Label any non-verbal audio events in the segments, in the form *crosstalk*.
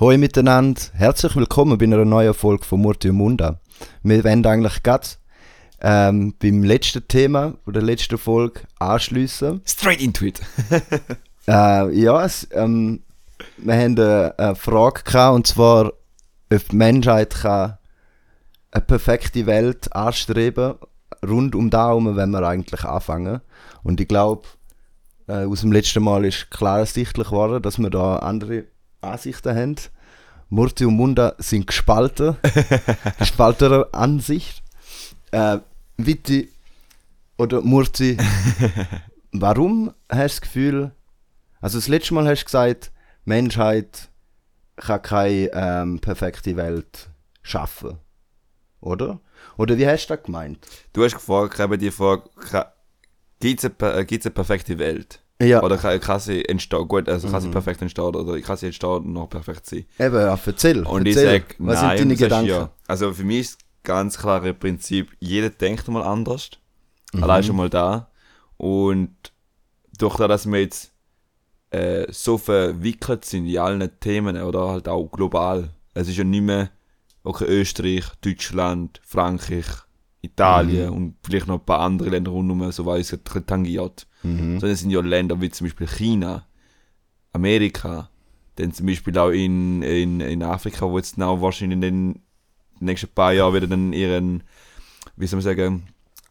Hallo miteinander, herzlich willkommen bei einer neuen Folge von Murti und Munda. Wir wollen eigentlich gerade ähm, beim letzten Thema, von der letzten Folge, anschliessen. Straight into it. *laughs* Äh, ja, es, ähm, wir haben eine, eine Frage gehabt, und zwar, ob die Menschheit kann eine perfekte Welt anstreben rund um da herum, wenn wir eigentlich anfangen. Und ich glaube, äh, aus dem letzten Mal ist klar ersichtlich geworden, dass wir da andere Ansichten haben. Murti und Munda sind gespalten. *laughs* gespaltener Ansicht. Äh, Vitti oder Murti, *laughs* warum hast du das Gefühl, also das letzte Mal hast du gesagt, Menschheit kann keine ähm, perfekte Welt schaffen. Oder? Oder wie hast du das gemeint? Du hast gefragt, eben die Frage, gibt es eine, äh, eine perfekte Welt? Ja, Oder kann, kann sie entstehen, gut, also kann sie perfekt entstehen oder kann sie entstehen und noch perfekt sein? eben, ja, erzähl. Und ich erzähl. sage, was nein, sind deine Gedanken? Ja, also für mich ist ganz klare Prinzip, jeder denkt mal anders. Mhm. Allein schon mal da. Und durch das, dass wir jetzt äh, so verwickelt sind in allen Themen oder halt auch global. Es ist ja nicht mehr okay, Österreich, Deutschland, Frankreich, Italien und vielleicht noch ein paar andere Länder rundherum, so weiß es tangiert. Mhm. Sondern es sind ja Länder wie zum Beispiel China, Amerika, dann zum Beispiel auch in, in, in Afrika, wo jetzt now wahrscheinlich in den nächsten paar Jahren wieder dann ihren, wie soll man sagen,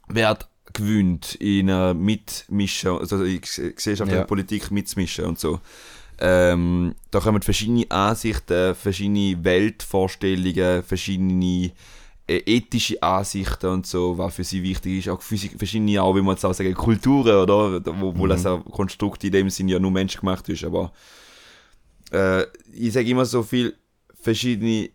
Wert gewöhnt, in einer Mitmischen, also in Ges- gesellschaftlicher Ja. Politik mitzumischen und so. Ähm, da kommen verschiedene Ansichten, verschiedene Weltvorstellungen, verschiedene ethische Ansichten und so, was für sie wichtig ist. Auch verschiedene, auch wie man jetzt auch sagen, Kulturen, oder? Wo, wo das Konstrukt in dem Sinn ja nur menschgemacht ist. Aber äh, ich sage immer so viel, verschiedene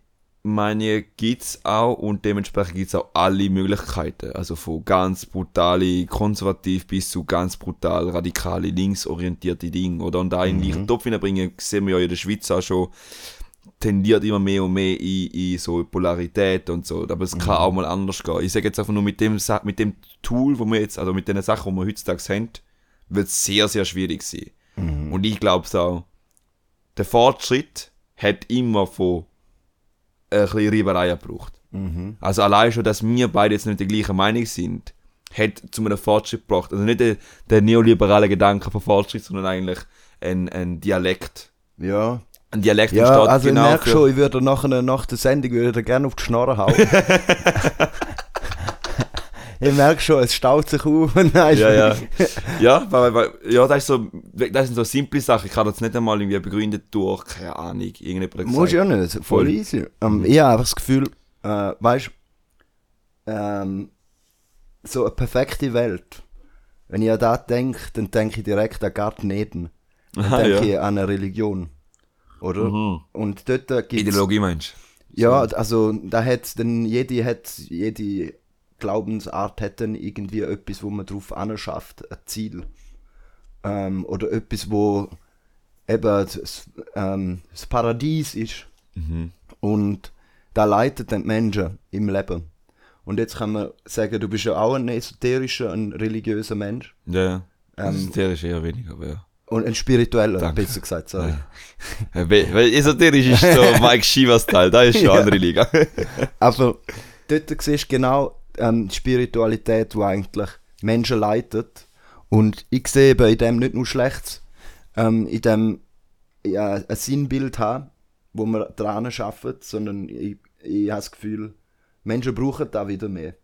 Meinungen gibt es auch und dementsprechend gibt es auch alle Möglichkeiten. Also von ganz brutale konservativ bis zu ganz brutal radikale linksorientierte Dinge. Oder? Und da in gleichen Topf hineinbringen, sehen wir ja in der Schweiz auch schon, tendiert immer mehr und mehr in, in so Polarität und so. Aber es kann auch mal anders gehen. Ich sage jetzt einfach nur mit dem, mit dem Tool, wo wir jetzt, also mit den Sachen, die wir heutzutage haben, wird es sehr, sehr schwierig sein. Und ich glaube es auch, der Fortschritt hat immer von ein bisschen Reibereien gebraucht. Also allein schon, dass wir beide jetzt nicht der gleichen Meinung sind, hat zu einem Fortschritt gebracht. Also nicht der, der neoliberale Gedanke von Fortschritt, sondern eigentlich ein, ein Dialekt. Ja. Ein Dialekt Ja, entsteht also ich genau merke für- schon, ich würde nach, einer, nach der Sendung würde ich gerne auf die Schnorre hauen. *laughs* ich merke schon, es staut sich auf. Nein, Ja, ja. *laughs* ja, weil, weil, ja, das, ist so, das sind so simple Sachen. Ich kann das nicht einmal irgendwie begründet durch, keine Ahnung, irgendjemand Muss ja nicht, voll Voll. easy. Ähm, ich habe einfach das Gefühl, äh, weißt ähm, so eine perfekte Welt. Wenn ich an das denke, dann denke ich direkt an Garten Eden. Dann Aha, *laughs* denke ja. ich an eine Religion. Oder? Mhm. Und dort gibt Ideologie meinst Ja, also da hat dann jede, hat, jede Glaubensart dann irgendwie etwas, wo man drauf anschafft, ein Ziel. Ähm, oder etwas, wo eben das, ähm, das Paradies ist. Und da leitet dann die Menschen im Leben. Und jetzt kann man sagen, du bist ja auch ein esoterischer, ein religiöser Mensch. du? Ja, ja. Ähm, Esoterisch eher weniger, aber ja. Und ein spiritueller, Danke. besser gesagt, sorry. Ja, Weil weil esoterisch ist so *laughs* Mike Shivas Teil, da ist schon Ja. andere Liga. *laughs* Aber dort siehst du genau ähm, die Spiritualität, die eigentlich Menschen leitet. Und ich sehe eben in dem nicht nur Schlechtes, ähm, in dem ja, ein Sinnbild haben, wo wir dran arbeiten, sondern ich, ich habe das Gefühl, Menschen brauchen da wieder mehr.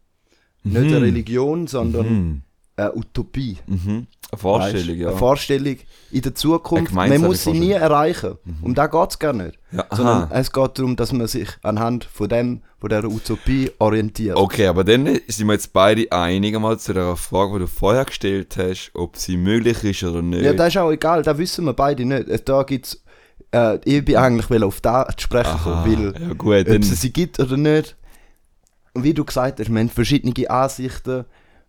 Nicht eine Religion, sondern eine Utopie. Mhm. Eine Vorstellung, Weisst? ja. Eine Vorstellung in der Zukunft. Man muss sie nie erreichen. Um da geht es gar nicht. Ja. Sondern es geht darum, dass man sich anhand von dem, von dieser Utopie orientiert. Okay, aber dann sind wir jetzt beide einig einmal zu der Frage, die du vorher gestellt hast, ob sie möglich ist oder nicht. Ja, das ist auch egal, das wissen wir beide nicht. Äh, Da gibt's, äh, ich bin eigentlich will auf das zu sprechen kommen, weil ja gut, ob es sie gibt oder nicht. Und wie du gesagt hast, wir haben verschiedene Ansichten.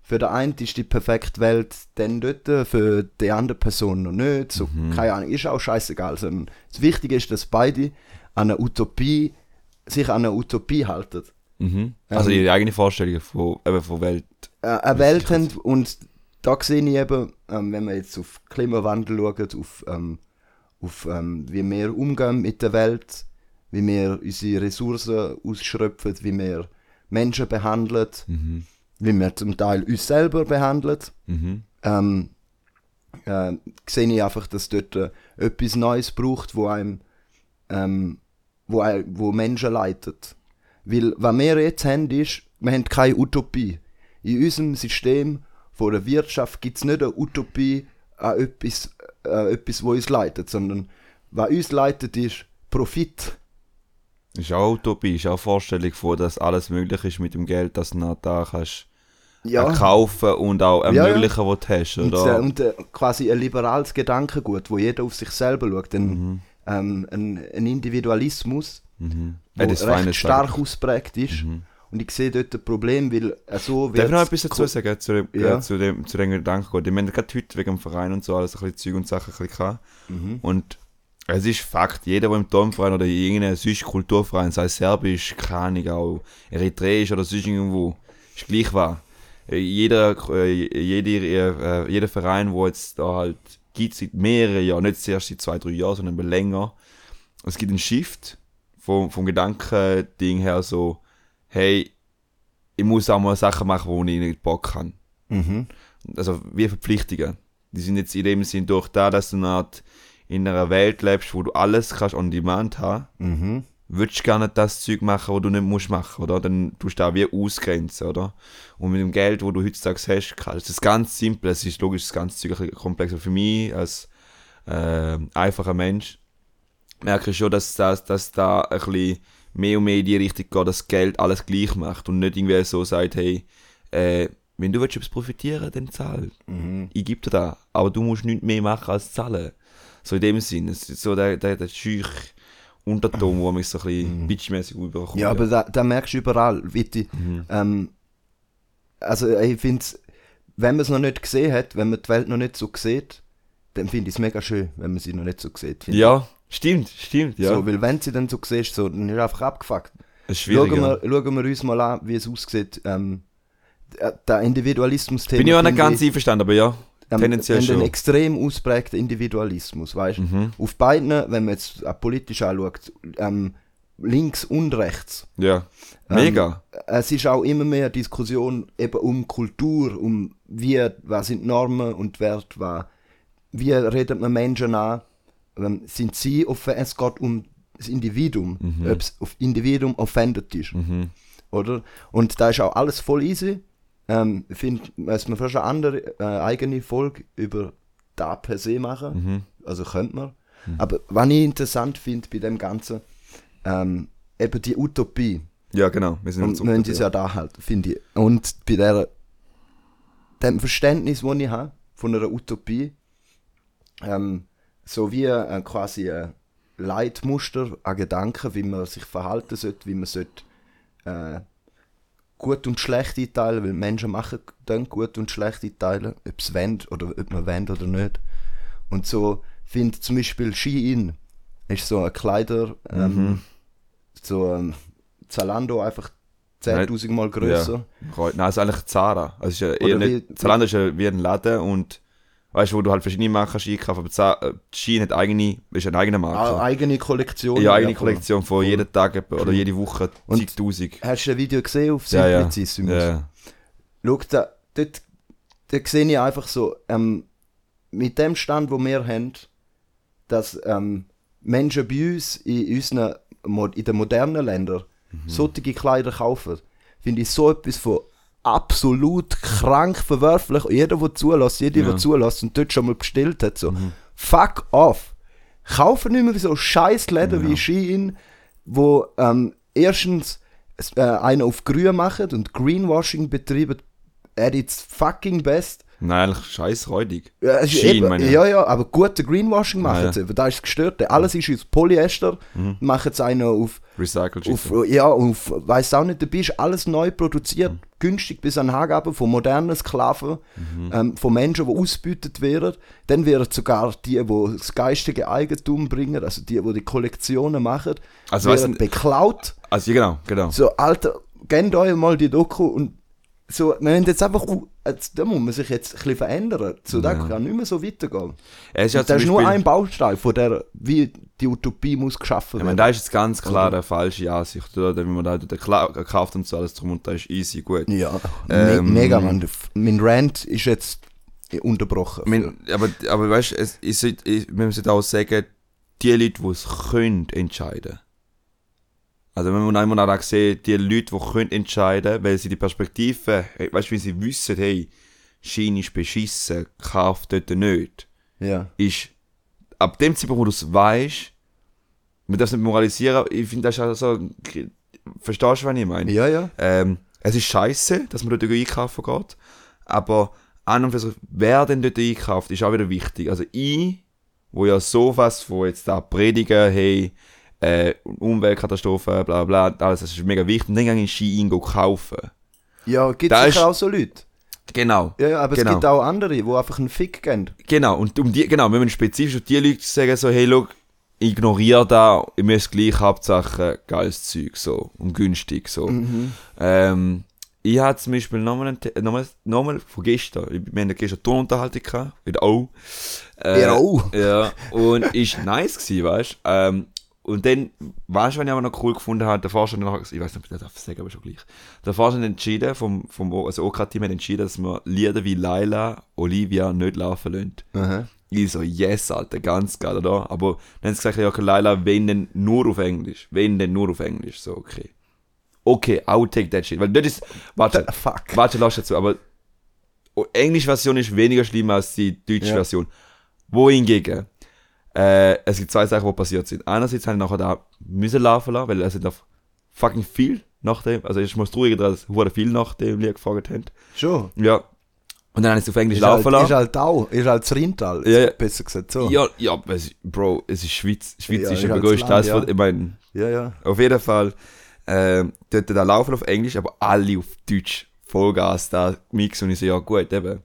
Für den einen ist die perfekte Welt dann dort, für die andere Person noch nicht. So, Mhm. Keine Ahnung, ist auch scheißegal. Sondern Das Wichtige ist, dass beide an Utopie, sich an eine Utopie halten. mhm. also ihre eigene Vorstellung von, eben von Welt. äh, eine Welt haben und da sehe ich eben, ähm, wenn wir jetzt auf Klimawandel schauen, auf, ähm, auf ähm, wie wir umgehen mit der Welt, wie wir unsere Ressourcen ausschöpfen, wie wir Menschen behandeln, Mhm. Wie wir zum Teil uns selber behandeln. Mhm. Ähm, äh, sehe ich einfach, dass dort äh, etwas Neues braucht, wo einem, ähm, wo, ein- wo Menschen leitet. Weil, was wir jetzt haben, ist, wir haben keine Utopie. In unserem System von der Wirtschaft gibt es nicht eine Utopie an etwas, äh, etwas, wo uns leitet, sondern was uns leitet, ist Profit. Ist auch Utopie, ist auch Vorstellung von, dass alles möglich ist mit dem Geld, das du da kannst Ja, kaufen und auch Ja, ja. ermöglichen, was du hast, und, oder? äh, und äh, quasi ein liberales Gedankengut, wo jeder auf sich selber schaut. Ein, Mhm. ähm, ein, ein Individualismus, Mhm. der Ja, das recht stark sagen. ausprägt ist. Mhm. Und ich sehe dort ein Problem, weil äh, so Darf ich noch etwas dazu sagen, zu dem, Ja. äh, zu dem, zu dem Gedanken? Ich meine, gerade heute wegen dem Verein und so, alles ein bisschen Zeug und Sachen ein bisschen. Mhm. Und es ist Fakt, jeder, der im Turmverein oder in irgendeinem sonst Kulturverein, sei es serbisch, keine Ahnung, auch eritreisch oder sonst irgendwo, ist gleich wahr. Jeder, äh, jeder, äh, jeder Verein, wo jetzt da halt gibt, seit mehreren Jahren, nicht zuerst seit zwei, drei Jahren, sondern länger, es gibt einen Shift vom, vom Gedankending her so, hey, ich muss auch mal Sachen machen, wo ich nicht Bock habe Mhm. also wie Verpflichtungen. Die sind jetzt in dem Sinn durch da, dass du eine Art in einer Welt lebst, wo du alles kannst on demand haben, Mhm. Würdest du gar nicht das Zeug machen, was du nicht musst machen, oder? Dann tust du da wie ausgrenzen, oder? Und mit dem Geld, wo du heutzutage hast, kannst das ist ganz simpel, es ist logisch, das ganze Zeug ein komplexer für mich als äh, einfacher Mensch merke ich schon, dass, das, dass da ein bisschen mehr und mehr in die Richtung geht, dass Geld alles gleich macht und nicht irgendwie so sagt, hey, äh, wenn du willst etwas profitieren, dann zahl. Mhm. Ich gebe dir das, aber du musst nichts mehr machen als zahlen. So in dem Sinn, so der, der, der schüch Unterton, wo mich so ein bisschen bitchmäßig überkommt. Ja, aber da, da merkst du überall, die, Mhm. ähm, also ich finde wenn man es noch nicht gesehen hat, wenn man die Welt noch nicht so sieht, dann finde ich es mega schön, wenn man sie noch nicht so sieht. ja, stimmt, stimmt, ich. ja. So, weil wenn sie dann so siehst, so, dann ist es einfach abgefuckt. es Schauen wir, schauen wir uns mal an, wie es aussieht. Ähm, der- der Individualismus-Thema. Bin ich auch nicht ganz einverstanden, aber ja, ähm, tendenziell wenn schon. ein extrem ausprägter Individualismus, weißt? Mhm. Auf beiden, wenn man jetzt auch politisch anschaut, ähm, links und rechts. Ja, Ähm, mega. Es ist auch immer mehr Diskussion eben um Kultur, um wie, was sind Normen und Werte, was, wie redet man Menschen an, ähm, sind sie offen, es geht um das Individuum, Mhm. ob auf Individuum offended ist, Mhm. oder? Und da ist auch alles voll easy. Ähm, ich finde, dass man fast eine andere äh, eigene Folge über da per se machen, Mhm. also könnte man. Aber was ich interessant finde bei dem Ganzen, ähm, eben die Utopie. Ja, genau. Wir sind Und müssen es ja da halten, finde ich. Und bei der, dem Verständnis, das ich habe von einer Utopie, ähm, so wie äh, quasi ein Leitmuster an Gedanken, wie man sich verhalten sollte, wie man sollte, äh, gut und schlecht einteilen, weil Menschen machen dann gut und schlecht einteilen, ob es wollen oder ob man wollen oder nicht. Und so finde zum Beispiel Shein ist so ein Kleider, ähm, Mhm. so ähm, Zalando einfach 10.000 Mal grösser. Kreuz- Nein, es ist eigentlich Zara. Also ist ja eher wie- Zalando ist ja wie ein Laden und weißt du, wo du halt verschiedene Marken kannst einkaufen aber Za- äh, hat eigene, ist eine eigene Ah, Marke. eigene Kollektion. ja, eigene voll. Kollektion von jeden Tag oder jede Woche Und- zigtausend. Hast du ein Video gesehen auf Ja, ja. Simplicissimus? ja. Schau, da, dort, dort sehe ich einfach so, ähm, mit dem Stand, wo wir haben, dass ähm, Menschen bei uns in unseren in den modernen Ländern Mhm. solche Kleider kaufen, finde ich so etwas von absolut krank verwerflich. Jeder, der zulässt, jeder, der Ja. zulässt und dort schon mal bestellt hat, so, fuck off. Kaufen nicht mehr so scheiß Läden wie Shein, wo ähm, erstens äh, einen auf grün machen und Greenwashing betreiben at its fucking best. Nein, eigentlich scheiß räudig. Ja, eben, ich. ja, ja, aber gute Greenwashing machen ja. sie. Da ist es gestört. Alles ist aus Polyester. Machen sie einen auf, Recycled auf ja, auf, weiß auch nicht, dabei ist alles neu produziert. Günstig bis an Angaben von modernen Sklaven, ähm, von Menschen, die ausgebeutet werden. Dann werden sogar die, die das geistige Eigentum bringen, also die, die die Kollektionen machen, Also, werden du- beklaut. Also genau, genau. So, Alter, gebt euch mal die Doku und so, wir haben jetzt einfach, da muss man sich jetzt ein bisschen verändern. So, Ja. kann nicht mehr so weitergehen. Es ist ja das ist nur ein Baustein von der, wie die Utopie muss geschaffen Ich meine, werden. da ist jetzt ganz klar eine falsche Ansicht, oder? Wenn man da gekauft und so alles drum und da ist easy, gut. ja, Ähm, me mega, Mann. Mein Rant ist jetzt unterbrochen. Mein, aber, aber weißt du, ich ich- man sollte auch sagen, die Leute, die es können, entscheiden. Also wenn man einmal auch sieht, die Leute, die können entscheiden, weil sie die Perspektive, hey, weißt du, wenn sie wissen, hey, Schiene ist beschissen, kauf dort nicht, ja. ist, ab dem Zeitpunkt, wo du es weißt, man darf es nicht moralisieren, ich finde das ist auch so, verstehst du, was ich meine? ja, ja. Ähm, es ist scheiße, dass man dort einkaufen geht, aber an und für sich, wer denn dort einkauft, ist auch wieder wichtig. Also ich, wo ja sowas von jetzt da predigen, hey, äh, Umweltkatastrophe, bla bla, alles, das ist mega wichtig, und dann gehe ich Ski ein kaufen. Ja, gibt es auch so Leute. Genau. Ja, aber Genau. es gibt auch andere, die einfach einen Fick geben. Genau, und um die, genau, wenn man spezifisch auf die Leute sagen, so, hey, look, ignoriere da, ihr müsst gleich Hauptsache geiles Zeug, so, und günstig, so. Mhm. Ähm, ich hatte zum Beispiel nochmal, einen nochmal, nochmal von gestern, wir hatten gestern eine Tonunterhaltung gehabt, wieder auch. Äh, Ja, auch. Ja, und ist nice gewesen, weißt du. Ähm, und dann, weißt du, was ich aber noch cool gefunden habe, der noch, ich weiß nicht, ob ich das darf sagen, aber schon gleich. Der Vorstand hat entschieden, vom, vom also OK-Team hat entschieden, dass wir Lieder wie Laila, Olivia nicht laufen lassen. Aha. Ich so, yes, Alter, ganz geil, oder? Aber dann haben sie gesagt, ja, okay, Laila, wenn denn nur auf Englisch. Wenn denn nur auf Englisch. So, okay. Okay, I will take that shit. Weil das ist, warte, The fuck. warte, lass dazu, aber die Englisch-Version ist weniger schlimm als die deutsche Ja. Version. Wohingegen, äh, es gibt zwei Sachen, die passiert sind. Einerseits habe ich nachher da müssen laufen lassen, weil es sind auf fucking viel nach dem, also ich muss traurig dass hure viel nach dem Lied gefragt haben. Schon. Ja. Und dann habe ich es auf Englisch Ist halt, laufen lassen. ist halt auch, ist halt das Rindtal, Ja, ja. besser gesagt so. Ja, ja, Bro, es ist Schweiz. Schweiz Ja, ist ist ja halt größte das Land, ja. ich meine, ja. ja. auf jeden Fall, ähm, dort da laufen auf Englisch, aber alle auf Deutsch. Vollgas da Mix und ich so, ja gut, eben.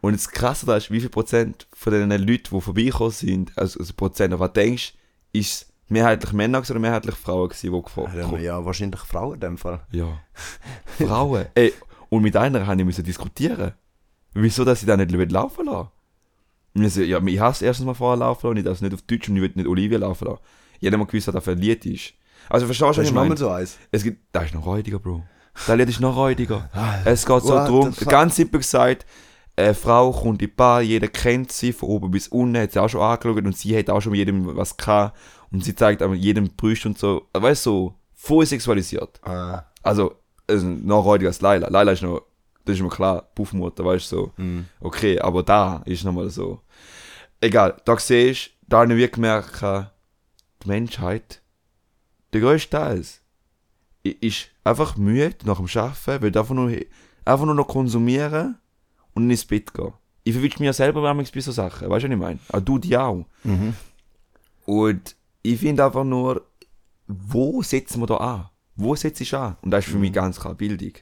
Und das Krasse da ist, wie viel Prozent von den Leuten, die vorbeigekommen sind, also, also Prozent, auf was denkst ist es mehrheitlich Männer oder mehrheitlich Frauen gewesen, die gefragt Ja, haben? ja, wahrscheinlich Frauen in dem Fall. Ja. Frauen. *laughs* Ey, und mit einer habe ich müssen diskutieren. Wieso, dass ich da nicht laufen lassen? Und ich so, ja, ich hasse erstens mal vorher laufen lassen, ich darf es nicht auf Deutsch und ich will nicht Olivia laufen lassen. Nicht mal gewusst, was das ein Lied ist. Also verstehst du, was ist ich meine? so eins. Es gibt, das ist noch räudiger, Bro. Das Lied ist noch räudiger. Es geht so What darum, ganz simpel gesagt, eine Frau kommt in die Bar, jeder kennt sie, von oben bis unten, hat sie auch schon angeschaut und sie hat auch schon mit jedem was gehabt und sie zeigt aber jedem Brüste und so, weißt du, so, voll sexualisiert. Ah, Also, also noch räudiger als Laila. Laila ist noch, das ist mir klar, Puffmutter, weißt du, so. mm. Okay, aber da ist nochmal so. Egal, da siehst du, da habe ich gemerkt, die Menschheit, der größte Teil, ist einfach müde nach dem Arbeiten, will einfach nur, einfach nur noch konsumieren und ins Bett gehen. Ich verwünsche mich ja selber manchmal bei so Sachen, weißt du, was ich meine? Auch du die auch. Mhm. Und ich finde einfach nur, wo setzen wir da an? Wo setzt ich an? Und das ist für mich ganz klar Bildung.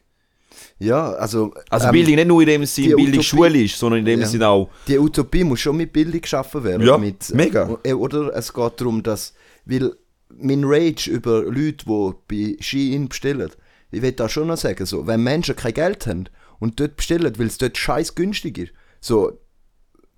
Ja, also, Also ähm, Bildung nicht nur in dem Sinn, Bildung Utopie- schulisch, sondern in dem Ja. Sinn auch, die Utopie muss schon mit Bildung geschaffen werden. Ja, mit, mega. äh, Oder es geht darum, dass, weil mein Rage über Leute, die bei Shein bestellen, ich will da schon noch sagen, so, wenn Menschen kein Geld haben und dort bestellen, weil es dort scheiß günstig ist, so,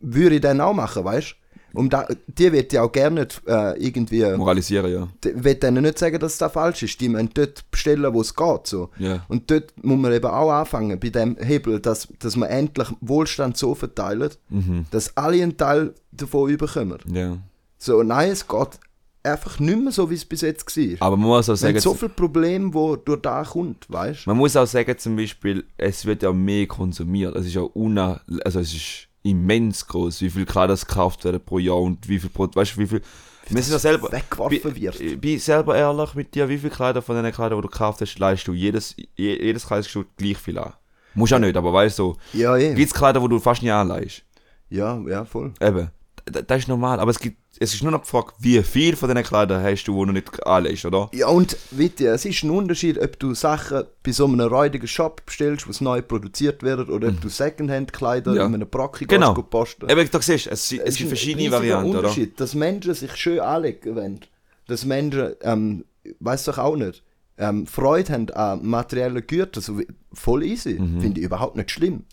würde ich dann auch machen, weißt du? Um da, die wird ja auch gerne nicht, äh, irgendwie, moralisieren, ja. die will denen nicht sagen, dass das falsch ist. Die müssen dort bestellen, wo es geht. So. Ja. Und dort muss man eben auch anfangen, bei dem Hebel, dass, dass man endlich Wohlstand so verteilt, Mhm. dass alle einen Teil davon überkommen. Ja. So, nein, es geht einfach nicht mehr so, wie es bis jetzt war. Aber man muss auch Es sagen, sind so viele Probleme, wo durch da kommt, weißt man muss auch sagen, zum Beispiel, es wird ja mehr konsumiert. Es ist ja una, also es ist immens groß, wie viel Kleider gekauft werden pro Jahr und wie viel, Pro- weißt du, wie viel, wir sind ja selber, weggeworfen wird. Ich bin selber ehrlich mit dir, wie viel Kleider von den Kleidern, die du gekauft hast, leist du jedes, je, jedes Kleidungsstück gleich viel an. Muss ja nicht, aber weißt du, so, Ja, gibt es Kleider, die du fast nie anleihst. Ja, ja, voll. Eben, das ist normal, aber es gibt, es ist nur noch gefragt, wie viel von diesen Kleidern hast du, die du nicht anlegst, oder? Ja, und bitte, es ist ein Unterschied, ob du Sachen bei so einem räudigen Shop bestellst, was neu produziert wird, oder ob du Secondhand-Kleider Mhm. Ja. in einem Brocki Genau. gehst posten. Eben, da siehst du, es, es, ist gibt ein verschiedene Varianten, oder? Unterschied, dass Menschen sich schön anlegen wollen. Dass Menschen, ähm, weiß doch auch nicht, ähm, Freude haben an materiellen Gütern, so wie, voll easy. Mhm. Finde ich überhaupt nicht schlimm.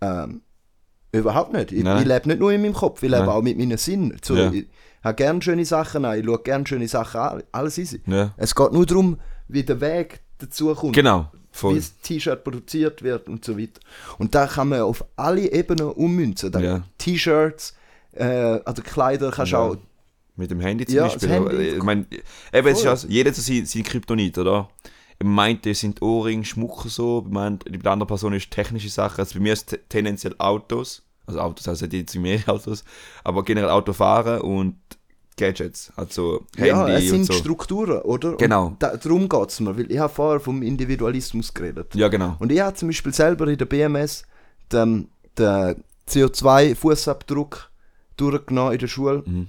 Ähm, überhaupt nicht. Ich, Nein. ich lebe nicht nur in meinem Kopf, ich lebe Nein. auch mit meinen Sinnen. So, Ja. Ich habe gerne schöne Sachen an, ich schaue gerne schöne Sachen an, alles easy. Ja. Es geht nur darum, wie der Weg dazu kommt. Genau. Wie Voll. das T-Shirt produziert wird und so weiter. Und da kann man auf alle Ebenen ummünzen. Ja. T-Shirts, äh, also Kleider kannst du auch. Mit dem Handy zum Ja, Beispiel. Handy. Ich meine, eben, es ist also, jeder so sein, sein Kryptonit, oder? Ich meinte, sind Ohrringe, Schmuck so. Bei, mein, bei der anderen Person ist technische Sachen. Also bei mir ist es tendenziell Autos. Also Autos, also nicht jetzt mehr *laughs* Autos. Aber generell Autofahren und Gadgets. Also Handy ja, es sind so. Strukturen, oder? Genau. Und da, darum geht es mir, weil ich habe vorher vom Individualismus geredet. Ja, genau. Und ich habe zum Beispiel selber in der BMS den, den CO2-Fußabdruck durchgenommen in der Schule, Mhm.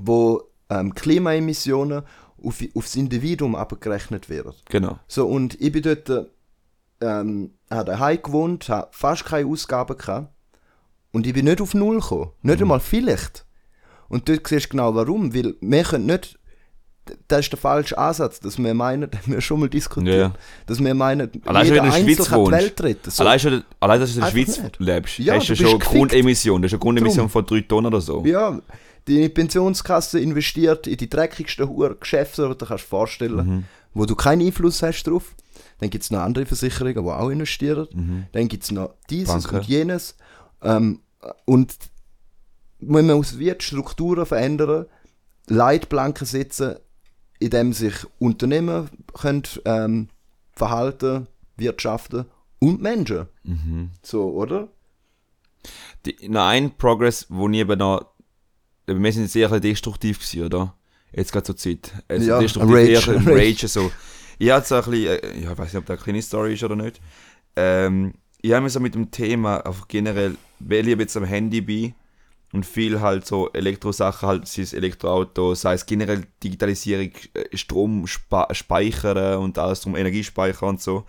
wo ähm, Klimaemissionen auf, aufs Individuum abgerechnet werden. Genau. So, und ich bin dort ähm, habe daheim gewohnt, habe fast keine Ausgaben gehabt. Und ich bin nicht auf Null gekommen. Nicht Mhm. einmal vielleicht. Und dort siehst du genau warum. Weil wir können nicht. Das ist der falsche Ansatz, dass wir meinen, *laughs* das haben wir schon mal diskutiert, Ja. dass wir meinen, Allein schon, jeder der Einzelne kann die. Welt retten. So. Allein, schon, allein, dass du in der Schweiz nicht. lebst, Ja, hast du du schon bist Grundemission. Das ist eine Grundemission Drum. von 3 Tonnen oder so. Ja, deine Pensionskasse investiert in die dreckigsten Hure Geschäfte, die du kannst vorstellen Mhm. wo du keinen Einfluss hast drauf. Dann gibt es noch andere Versicherungen, die auch investieren. Mhm. Dann gibt es noch dieses Banken. und jenes. Ähm, und man muss wie die Strukturen verändern, Leitplanken setzen, in dem sich Unternehmen können, ähm, verhalten, wirtschaften und Menschen. Mhm. So, oder? Die, noch ein Progress, wo ich eben noch. Wir sind sehr ein bisschen destruktiv gewesen, oder? Jetzt gerade zur Zeit. Also Ja, destruktiv, Rage. eher ein *laughs* Rage. Rage. so. Ich hatte so ein bisschen, äh, ich weiß nicht, ob das eine kleine Story ist oder nicht. Ähm, ich habe mich so mit dem Thema, einfach generell, weil ich jetzt am Handy bin und viel halt so Elektrosachen, halt, sei es Elektroauto, sei es generell Digitalisierung, äh, Strom speichern und alles drum, Energiespeicher und so,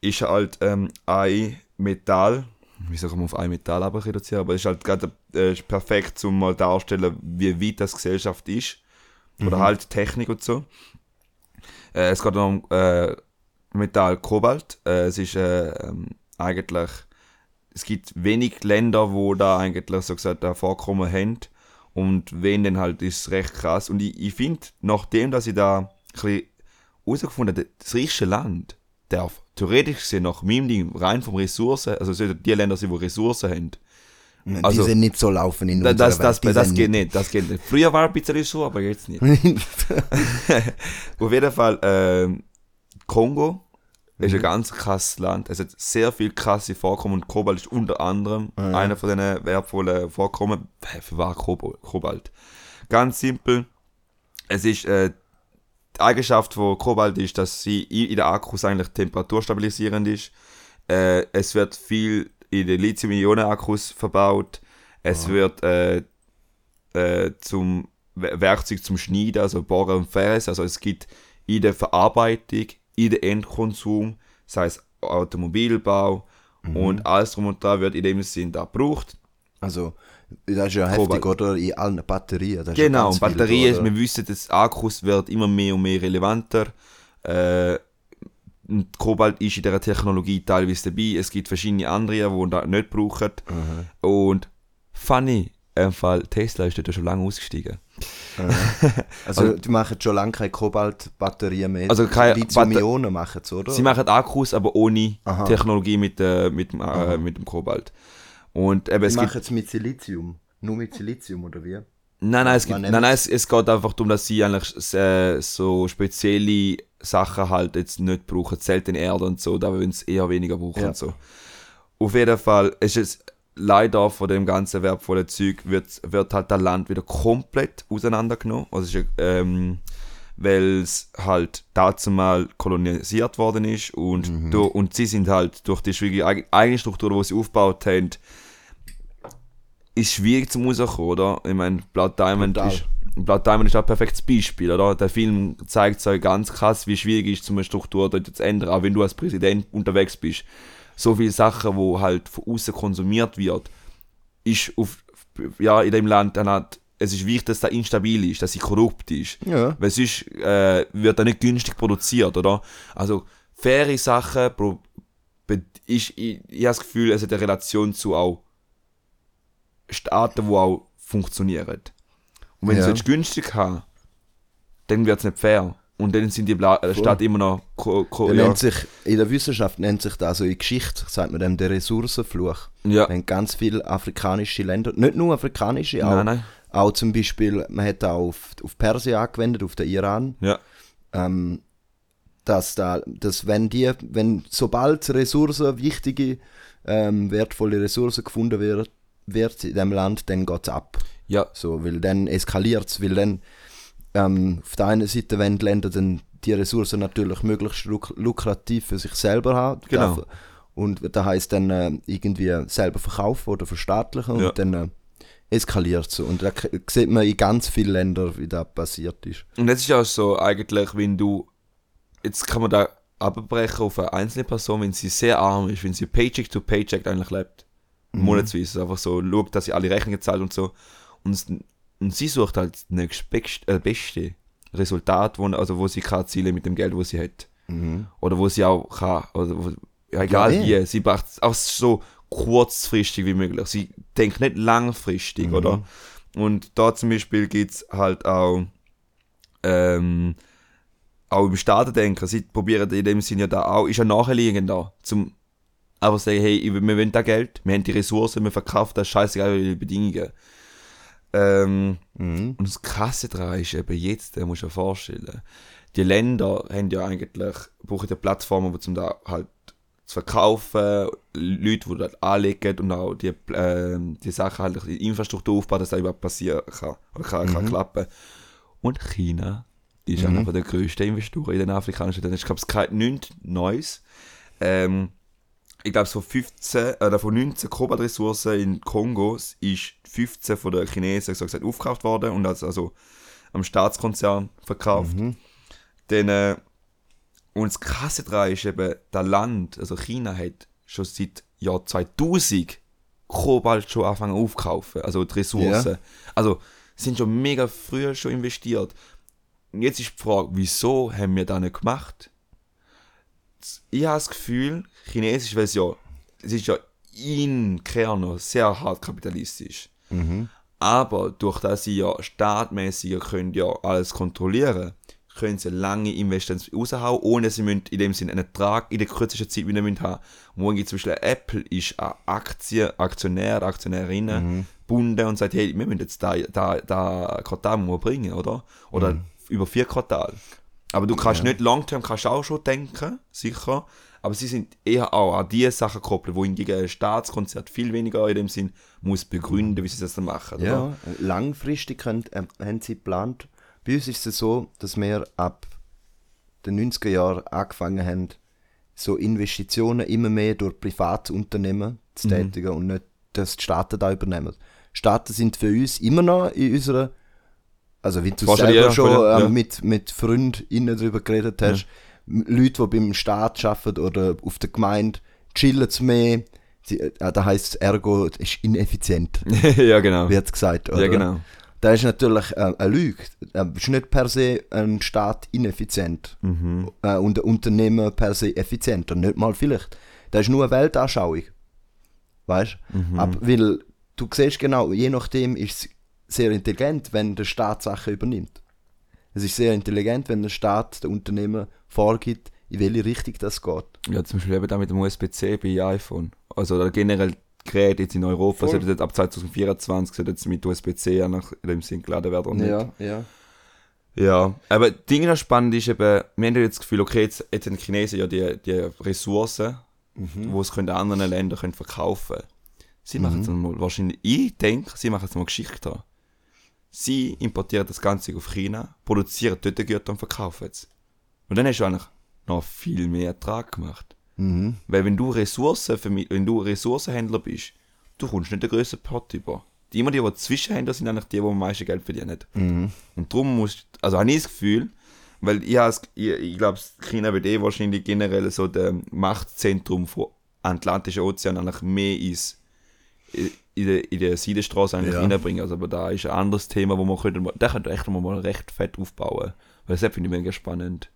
ist halt ähm, ein Metall, wieso kann man auf ein Metall reduzieren, aber es ist halt gerade äh, perfekt, um mal darzustellen, wie weit das Gesellschaft ist. Oder halt Technik und so. Äh, es geht um äh, Metall Kobalt. Äh, es ist äh, ähm, eigentlich, es gibt wenig Länder, wo da eigentlich so gesagt ein Vorkommen haben. Und wenn dann halt ist es recht krass. Und ich, ich finde, nachdem, dass ich da ein bisschen herausgefunden habe, das reichste Land darf theoretisch gesehen nach meinem Ding rein vom Ressourcen, also es sollten die Länder sein, die Ressourcen haben. Die Also- sind nicht so laufen in unserer Das, das, Welt. das, Die sind geht nicht, das geht nicht. Früher war ein bisschen so, aber jetzt nicht. *laughs* Auf jeden Fall, ähm, Kongo ist Mhm. ein ganz krasses Land. Es hat sehr viel krasse Vorkommen und Kobalt ist unter anderem einer von den wertvollen Vorkommen. Hä, Für Kobo- Kobalt? Ganz simpel. Es ist, äh, die Eigenschaft von Kobalt ist, dass sie in den Akkus eigentlich temperaturstabilisierend ist. Äh, es wird viel in den Lithium-Ionen-Akkus verbaut. Es wird äh, äh, zum Wer- Werkzeug zum Schneiden, also Bohren und Fräsen. Also es gibt in der Verarbeitung, in der Endkonsum, sei es Automobilbau und alles drum und dran wird in dem Sinn da gebraucht. Also, das ist ja heftig, oder? In allen Batterien. Ja Genau, und Batterien, viel, wir wissen, das Akkus wird immer mehr und mehr relevanter. Äh, Kobalt ist in dieser Technologie teilweise dabei. Es gibt verschiedene andere, die das nicht brauchen. Und funny, im Fall Tesla ist dort schon lange ausgestiegen. *laughs* Also, die machen schon lange keine Kobaltbatterien mehr. Also keine Lithium-Ionen machen es, oder? Sie machen Akkus, aber ohne Aha. Technologie mit, äh, mit, äh, mit dem Kobalt. Und eben, es machen es mit Silizium. Nur mit Silizium, oder wie? Nein, nein, es, gibt, nein, nein es, es geht einfach darum, dass sie eigentlich äh, so spezielle Sachen halt jetzt nicht brauchen, selten Erde und so, da wollen sie eher weniger brauchen Ja. und so. Auf jeden Fall ist es leider von dem ganzen wertvollen Zeug wird, wird halt das Land wieder komplett auseinandergenommen. Also ist, ähm, weil es halt dazu mal kolonisiert worden ist und, Mhm. durch, und sie sind halt durch die schwierige eig- eigene Struktur, die sie aufgebaut haben, ist schwierig zum rauskommen, oder? Ich meine, Blood Diamond Total. ist, Blood Diamond ist auch ein perfektes Beispiel, oder? Der Film zeigt euch ganz krass, wie schwierig es ist, so eine Struktur dort zu ändern, auch wenn du als Präsident unterwegs bist. So viele Sachen, wo halt von außen konsumiert wird, ist auf, ja, in dem Land dann halt, es ist wichtig, dass das instabil ist, dass sie korrupt ist. Ja. Weil sonst äh, wird da nicht günstig produziert, oder? Also, faire Sachen ist, ich, ich habe das Gefühl, es hat eine Relation zu auch Staaten, die auch funktionieren. Und wenn Ja. du es günstig haben, dann wird es nicht fair. Und dann sind die Bla äh, Staaten immer noch. Ko ko ja. nennt sich, in der Wissenschaft nennt sich das, also in Geschichte sagt man dem der Ressourcenfluch. ja. Wenn ganz viele afrikanische Länder, nicht nur afrikanische, auch, Nein, nein. auch zum Beispiel, man hat auch auf, auf Persien angewendet, auf den Iran, Ja. ähm, dass, da, dass wenn die, wenn sobald Ressourcen, wichtige, ähm, wertvolle Ressourcen gefunden wird, wird in dem Land, dann geht es ab. Ja. So, weil dann eskaliert es, weil dann ähm, auf der einen Seite wollen die Länder dann die Ressourcen natürlich möglichst luk lukrativ für sich selber haben. Genau. Darf- Und das heißt dann äh, irgendwie selber verkaufen oder verstaatlichen Ja. und dann äh, eskaliert es. Und da sieht man in ganz vielen Ländern, wie das passiert ist. Und das ist auch so, eigentlich, wenn du. Jetzt kann man da abbrechen auf eine einzelne Person, wenn sie sehr arm ist, wenn sie Paycheck to Paycheck eigentlich lebt. Monatsweise. Einfach so, schaut, dass sie alle Rechnungen zahlt und so. Und, und sie sucht halt das nächstbest- äh, beste Resultat, wo, also wo sie kann erzielen mit dem Geld, wo sie hat. Oder wo sie auch kann. Oder wo, ja, egal Ja, eh. wie. Sie macht es auch so kurzfristig wie möglich. Sie denkt nicht langfristig, oder? Und da zum Beispiel gibt es halt auch ähm, auch im Staaten denken, sie probieren in dem Sinne ja da auch, ist ja naheliegend da, zum aber sagen, hey, wir wollen da Geld, wir haben die Ressourcen, wir verkaufen das, scheißegal die Bedingungen. Ähm, Mhm. und das Krasse daran ist eben jetzt, da musst du dir vorstellen, die Länder haben ja eigentlich, brauchen ja Plattformen, zum da halt zu verkaufen, Leute, die das anlegen und auch die, ähm, die Sachen halt, die Infrastruktur aufbauen, dass das überhaupt passieren kann, oder kann, kann klappen. Und China ist einer der grössten Investoren in den afrikanischen Ländern. Ich glaube, es ist nichts Neues. Ähm, ich glaube, von 15 oder von 19 Kobaltressourcen in Kongo ist 15 von den Chinesen so gesagt aufgekauft worden und als also am Staatskonzern verkauft. Dann, äh, und das Krasse daran ist eben, das Land, also China hat schon seit Jahr 2000 Kobalt schon angefangen aufzukaufen, also die Ressourcen. Ja. Also sind schon mega früh schon investiert. Und jetzt ist die Frage, wieso haben wir das nicht gemacht? Ich habe das Gefühl, Chinesisch, weil es ja, es ist ja in Kern noch sehr hart kapitalistisch. Aber durch das sie ja staatmäßiger können ja alles kontrollieren, können sie lange Investments raushauen, ohne sie müssen in dem Sinne einen Ertrag in der kürzesten Zeit wieder müssen haben. Morgen gibt zum Beispiel Apple ist an Aktien, Aktionär, Aktionärinnen gebunden und sagt, hey, wir müssen jetzt da, da, da Quartal bringen, oder? Oder über vier Quartal. Aber du kannst nicht long-term kannst auch schon denken, sicher. Aber sie sind eher auch an die Sachen gekoppelt, wo hingegen ein Staatskonzert viel weniger in dem Sinn muss begründen, wie sie das dann machen. Oder? Ja, langfristig könnt, ähm, haben sie geplant. Bei uns ist es so, dass wir ab den 90er Jahren angefangen haben, so Investitionen immer mehr durch Privatunternehmen zu tätigen und nicht, dass die Staaten da übernehmen. Staaten sind für uns immer noch in unserer, also wie du selber ja, schon voll, ja. ähm, mit, mit FreundInnen darüber geredet hast, Leute, die beim Staat arbeiten oder auf der Gemeinde, chillen zu mehr. Sie, äh, das heisst, ergo ist ineffizient *laughs* ja, genau. wird gesagt. Oder? Ja, genau. Das ist natürlich äh, eine Lüge. Es ist nicht per se ein Staat ineffizient Mhm. äh, und ein Unternehmen per se effizienter. Nicht mal vielleicht. Das ist nur eine Weltanschauung. Weißt Mhm. du? Weil du siehst genau, je nachdem ist es sehr intelligent, wenn der Staat Sachen übernimmt. Es ist sehr intelligent, wenn der Staat den Unternehmen vorgibt, in welche Richtung das geht. Ja, zum Beispiel eben da mit dem USB-C bei iPhone. Also oder generell Geräte jetzt in Europa, sollte jetzt ab 2024 sollte jetzt mit USB-C ja nach dem Sinn geladen werden oder nicht. ja. Ja, aber das Ding das spannend ist eben, wir haben ja jetzt das Gefühl, okay, jetzt, jetzt haben die Chinesen ja die, die Ressourcen, wo es können anderen Ländern können verkaufen Sie machen es mal wahrscheinlich, ich denke, sie machen es mal geschickter. Sie importieren das Ganze auf China, produzieren dort die Güter und verkaufen es. Und dann hast du eigentlich noch viel mehr Ertrag gemacht. Mhm. Weil wenn du Ressourcen wenn du Ressourcenhändler bist, du kommst nicht den grössten Pot über. Die immer die, die Zwischenhändler sind, eigentlich die, die am meisten Geld verdienen. Mhm. Und darum musst also habe ich das Gefühl, weil ich, ich, ich glaube, China wird eh wahrscheinlich generell so der Machtzentrum vom Atlantischen Ozean eigentlich mehr ins in der, in der Seidenstraße eigentlich Ja. reinbringen. Also, aber da ist ein anderes Thema, wo man könnte, da könnte echt mal recht fett aufbauen. Weil das finde ich mega spannend.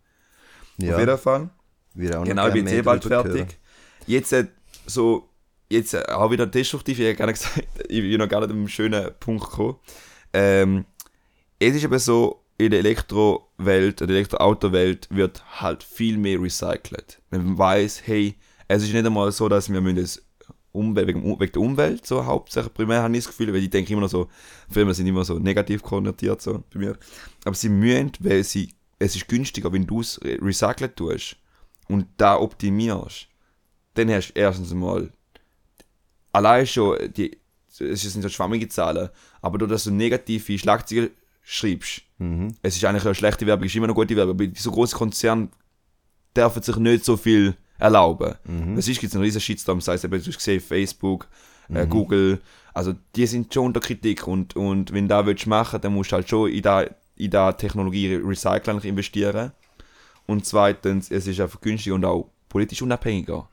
ja. Auf jeden Fall. Würde auch Genau, ich bin jetzt eh bald fertig. hören. jetzt äh, so, jetzt auch wieder destruktiv, ich habe gerne *laughs* gesagt, ich bin noch gar nicht an einem schönen Punkt gekommen. Ähm, es ist aber so, in der Elektrowelt, in der Elektroautowelt wird halt viel mehr recycelt. Man weiß, hey, es ist nicht einmal so, dass wir müssen das Umwelt, wegen, wegen der Umwelt so hauptsächlich. Primär habe ich das Gefühl, weil ich denke immer noch so, Filme sind immer so negativ konnotiert so bei mir. Aber sie mühen, weil sie, es ist günstiger, wenn du es recyceln tust und da optimierst, dann hast du erstens mal allein schon die, es sind so schwammige Zahlen, aber dadurch, dass du negative Schlagzeilen schreibst, es ist eigentlich eine schlechte Werbung, es ist immer eine gute Werbung, aber so große Konzerne dürfen sich nicht so viel erlauben. Es ist gibt einen riesen Shitstorm, sei es eben, du hast gesehen, Facebook, äh, Google, also die sind schon unter Kritik und, und wenn du das willst machen, dann musst du halt schon in da, in da Technologie Recycling investieren. Und zweitens, es ist einfach günstiger und auch politisch unabhängiger.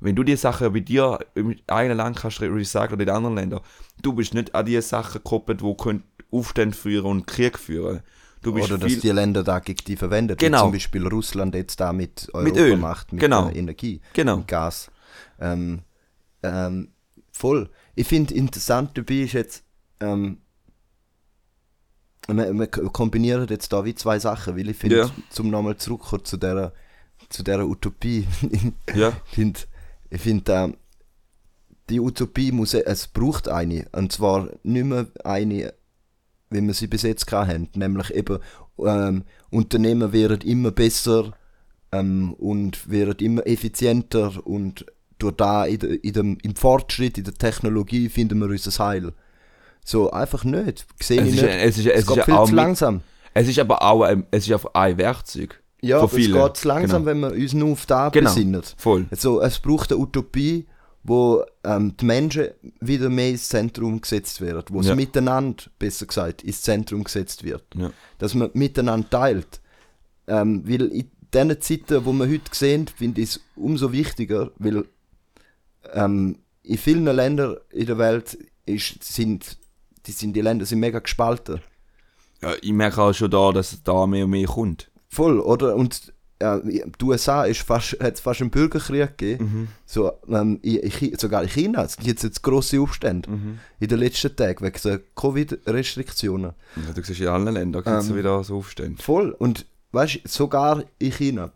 Wenn du die Sachen bei dir im eigenen Land kannst re- recyceln oder in anderen Ländern, du bist nicht an die Sachen gekoppelt, die Aufstände führen und Krieg führen. Du bist Oder dass die Länder da gegen die verwendet. Genau. Wie zum Beispiel Russland jetzt da mit Europa Öl. macht, mit Genau. der Energie, Genau. mit Gas. Ähm, ähm, voll. Ich finde interessant dabei ist jetzt, ähm, wir, wir kombinieren jetzt da wie zwei Sachen, weil ich finde, Ja. zum nochmal zurückkommen zu dieser, zu dieser Utopie, ja, *laughs* ich finde, ich find, ähm, die Utopie muss, es braucht eine, und zwar nicht mehr eine, wie wir sie bis jetzt hatten, nämlich eben ähm, Unternehmen werden immer besser ähm, und werden immer effizienter und durch da in, der- in dem, im Fortschritt, in der Technologie finden wir unser Heil. So, einfach nicht. Sehe Es ich ist, nicht. es ist, es es ist geht ja viel zu langsam. Es ist aber auch ein, es ist einfach ein Werkzeug. Ja, es geht zu langsam, Genau. wenn wir uns nur auf da Genau. besinnen. Voll. Also, es braucht eine Utopie, wo ähm, die Menschen wieder mehr ins Zentrum gesetzt werden, wo Ja. es miteinander, besser gesagt, ins Zentrum gesetzt wird. Ja. Dass man miteinander teilt. Ähm, weil in diesen Zeiten, wo wir heute sehen, finde ich es umso wichtiger, weil ähm, in vielen Ländern in der Welt ist, sind, die, sind die Länder sind mega gespalten. Ja, ich merke auch schon da, dass da mehr und mehr kommt. Voll, oder? Und äh, die USA ist fast, hat es fast einen Bürgerkrieg gegeben. So, ähm, in, in, sogar in China es gibt jetzt grosse Aufstände in den letzten Tagen wegen der Covid-Restriktionen. Ja, du siehst in allen Ländern gibt es Ähm. wieder so Aufstände. Voll. Und weißt du, sogar in China.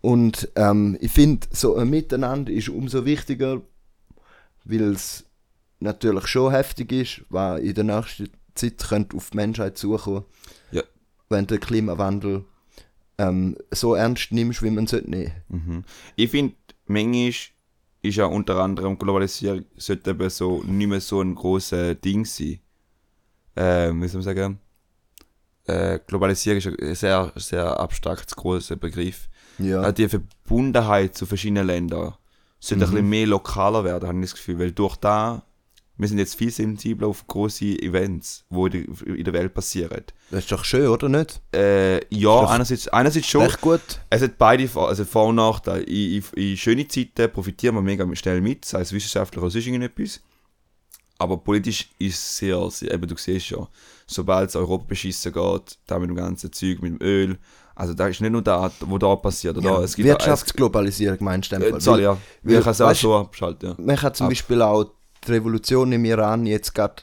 Und ähm, ich finde, so ein Miteinander ist umso wichtiger, weil es natürlich schon heftig ist, weil in der nächsten Zeit könnte auf die Menschheit zukommen, Ja. wenn der Klimawandel ähm, so ernst nimmst, wie man es sollte nehmen. Mhm. Ich finde, manchmal ist ja unter anderem Globalisierung sollte eben so nicht mehr so ein großes Ding sein. Ähm, wie soll man sagen? Äh, Globalisierung ist ein sehr, sehr abstrakt großer Begriff. Ja. Also die Verbundenheit zu verschiedenen Ländern sollte ein bisschen mehr lokaler werden, habe ich das Gefühl. Weil durch da, wir sind jetzt viel sensibler auf große Events, die in der- Welt passieren. Das ist doch schön, oder nicht? Äh, ja, einerseits, einerseits schon. Recht gut. Es hat beide also Vor- und Nachteile. In, in, in schönen Zeiten profitieren wir mega schnell mit, sei es wissenschaftlich oder sonst irgendetwas. Aber politisch ist es sehr, sehr, eben du siehst ja, sobald es Europa beschissen geht, da mit dem ganzen Zeug, mit dem Öl, also da ist nicht nur das, was da passiert. Oder? Ja, es gibt Wirtschaftsglobalisierung meinst du? Äh, sorry, ja. weil, Wir können es auch weißt- so abschalten. Ja. Man kann zum Ab. Beispiel auch die Revolution im Iran jetzt gerade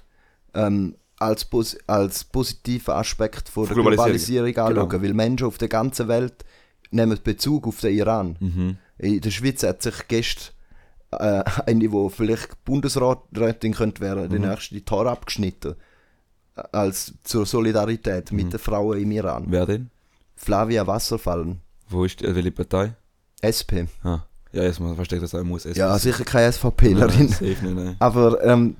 ähm, als, pos als positiven Aspekt von der Globalisierung. Globalisierung anschauen, Genau. weil Menschen auf der ganzen Welt nehmen Bezug auf den Iran. Mhm. In der Schweiz hat sich gestern äh, *laughs* eine, die vielleicht Bundesrätin könnte werden, Mhm. die nächste Haare abgeschnitten. Äh, Als zur Solidarität Mhm. mit den Frauen im Iran. Wer denn? Flavia Wasserfallen, Wo ist die, welche Partei? SP. Ah. Ja, jetzt muss versteht das auch muss. Ja, sicher keine SVPlerin. Safe nicht, nein. Aber ähm,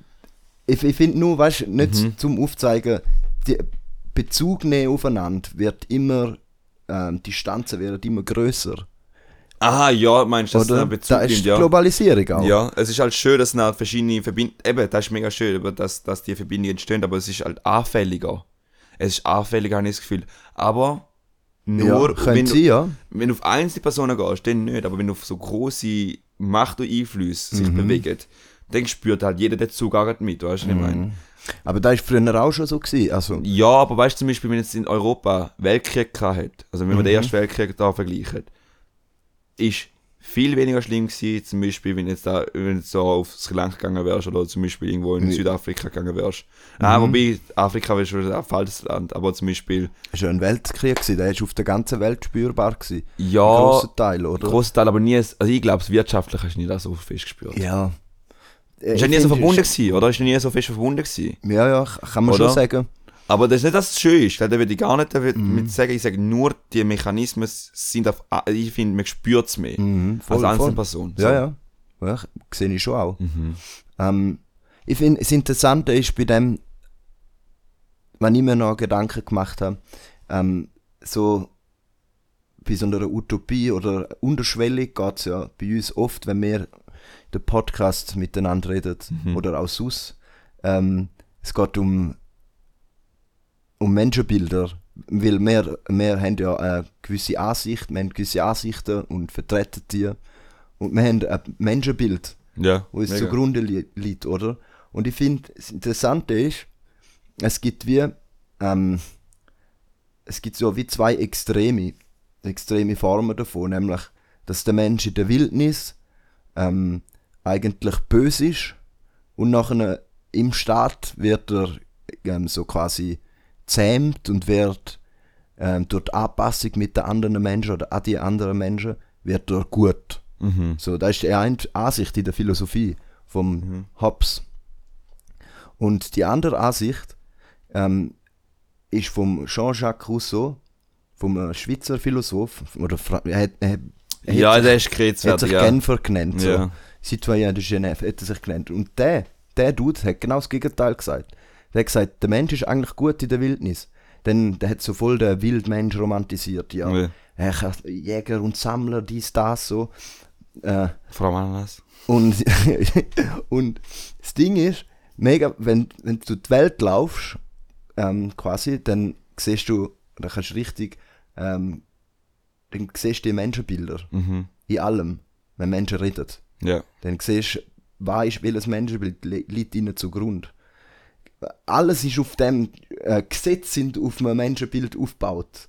ich, ich finde nur, weißt du, nicht Mhm. zum Aufzeigen, die Bezug nehmen aufeinander wird immer, ähm, die Distanzen werden immer größer. Aha, ja, meinst du, dass es Oder? Bezug Da ist nimmt, ja. Globalisierung auch. Ja, es ist halt schön, dass dann halt verschiedene Verbindungen, eben, das ist mega schön, dass, dass die Verbindungen entstehen, aber es ist halt anfälliger. Es ist anfälliger, habe ich das Gefühl. Aber nur, ja, wenn, sie, du, ja. wenn du auf einzelne Personen gehst, dann nicht, aber wenn du auf so große Macht und Einflüsse sich Mhm. bewegen, dann spürt halt jeder den Zugang mit, weißt du, was ich meine? Aber da ist früher auch schon so gewesen. Also, Ja, aber weißt du zum Beispiel, wenn jetzt in Europa Weltkrieg hat, also wenn man den Mhm. Ersten Weltkrieg da vergleicht, ist viel weniger schlimm gewesen, zum Beispiel, wenn jetzt da, wenn du so auf Sri Lanka gegangen wärst oder zum Beispiel irgendwo in Ja. Südafrika gegangen wärst. Ah, Mhm. wobei, Afrika wäre schon ein falsches Land, aber zum Beispiel, Es war ein Weltkrieg, gewesen, der war auf der ganzen Welt spürbar. Gewesen. Ein ja, grosser Teil, oder? großer Teil, aber nie, also ich glaube, wirtschaftlich hast du nie das so fest gespürt. Ja. Ist ja nie so verbunden gewesen, oder? Ist nie so fest verbunden gewesen. Ja, ja, kann man Oder? schon sagen. Aber das ist nicht, dass es schön ist. Da würde ich gar nicht Mhm. mit sagen. Ich sage nur, die Mechanismen sind auf, ich finde, man spürt es mehr. Mhm, als voll, einzelne voll. Person. Ja, ja. ja sehe ich schon auch. Mhm. Ähm, ich finde, das Interessante ist bei dem, wenn ich mir noch Gedanken gemacht habe, ähm, so bei so einer Utopie oder unterschwellig geht es ja bei uns oft, wenn wir den Podcast miteinander reden Mhm. oder auch sonst. Ähm, es geht um, um Menschenbilder, weil wir, wir haben ja eine gewisse Ansicht, wir haben gewisse Ansichten und vertreten die. Und wir haben ein Menschenbild Ja, wo es mega. zugrunde li liegt, oder? Und ich finde, das Interessante ist, es gibt wie, ähm, es gibt so wie zwei Extreme, extreme Formen davon, nämlich, dass der Mensch in der Wildnis ähm, eigentlich böse ist und nachher im Staat wird er ähm, so quasi zähmt und wird ähm, durch Anpassung mit den anderen Menschen oder an die anderen Menschen wird er gut. Mhm. So, das ist die eine Ansicht in der Philosophie vom Mhm. Hobbes. Und die andere Ansicht ähm, ist vom Jean-Jacques Rousseau, vom äh, Schweizer Philosoph, oder Fra er hat, er, er Ja, der ist sich, er hat sich Ja. Genfer genannt. So. Ja. Citoyen de Genève hat er sich genannt. Und der, der Dude hat genau das Gegenteil gesagt. Der hat gesagt, der Mensch ist eigentlich gut in der Wildnis. Denn der hat so voll den Wildmensch romantisiert. Ja. Ja. Er Jäger und Sammler, dies, das, so. Äh, Frau Ananas. und, *laughs* und das Ding ist, mega, wenn, wenn du die Welt laufst, ähm, quasi, dann siehst du, dann kannst du richtig, ähm, dann siehst du die Menschenbilder Mhm. in allem, wenn Menschen reden. Ja. Dann siehst du, was ist, welches Menschenbild li- liegt ihnen zugrunde. Alles ist auf dem, äh, Gesetze sind auf einem Menschenbild aufgebaut.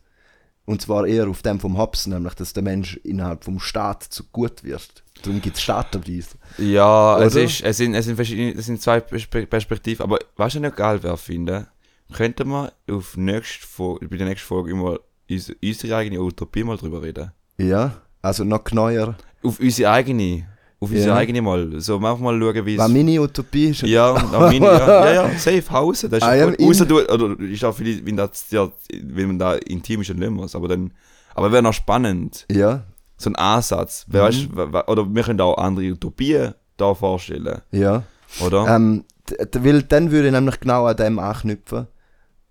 Und zwar eher auf dem vom Hobbes, nämlich, dass der Mensch innerhalb vom Staat zu gut wird. Darum gibt es Staatenweise. Ja, es, ist, es, sind, es, sind verschiedene, es sind zwei Perspe- Perspektiven, aber was ich nicht geil wäre, finde, könnten wir auf nächste Folge, bei der nächsten Folge immer uns, unsere eigene Utopie mal drüber reden. Ja, also noch neuer. Auf unsere eigene. Auf unsere Ja. eigene mal. So, einfach mal schauen, wie es. meine Utopie ist. Ja, auch meine, ja, ja, ja, safe, Hause. Das ist I außer du, oder ist auch vielleicht, wenn, das, ja, wenn man da intim ist, dann nicht mehr, aber dann, aber wäre noch spannend, Ja, so ein Ansatz, Mhm. weißt, oder wir können auch andere Utopien da vorstellen, ja. oder? Ähm, weil dann würde ich nämlich genau an dem anknüpfen,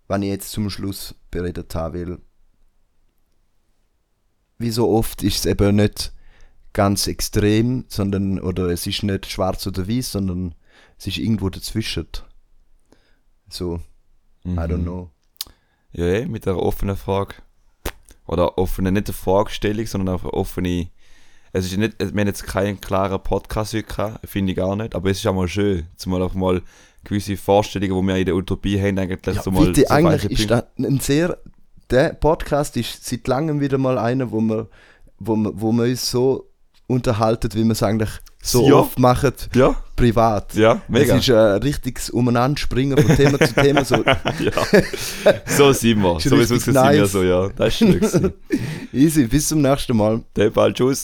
wenn ich jetzt zum Schluss beredet habe, weil wie so oft ist es eben nicht ganz extrem, sondern, oder es ist nicht schwarz oder weiß, sondern es ist irgendwo dazwischen. So, I don't Mhm. know. Ja, ja, mit einer offenen Frage. Oder offene, nicht eine Fragestellung, sondern auch eine offene. Es ist nicht, wir haben jetzt keinen klaren Podcast heute gehabt, finde ich gar nicht, aber es ist auch mal schön, zumal auch mal gewisse Vorstellungen, die wir in der Utopie haben, eigentlich Ja, so mal. bitte, eigentlich ist das ein sehr. Der Podcast ist seit langem wieder mal einer, wo wir, wo wir, wo wir uns so unterhalten, wie wir es eigentlich so Ja. oft machen, Ja, privat. ja, mega. Es ist ein richtiges Umeinanderspringen von Thema zu Thema. So *laughs* ja. So sind wir. Ist So wie es aussieht, sind wir nice. so, ja. Das ist schön. *laughs* easy. Bis zum nächsten Mal. Dann bald, tschüss.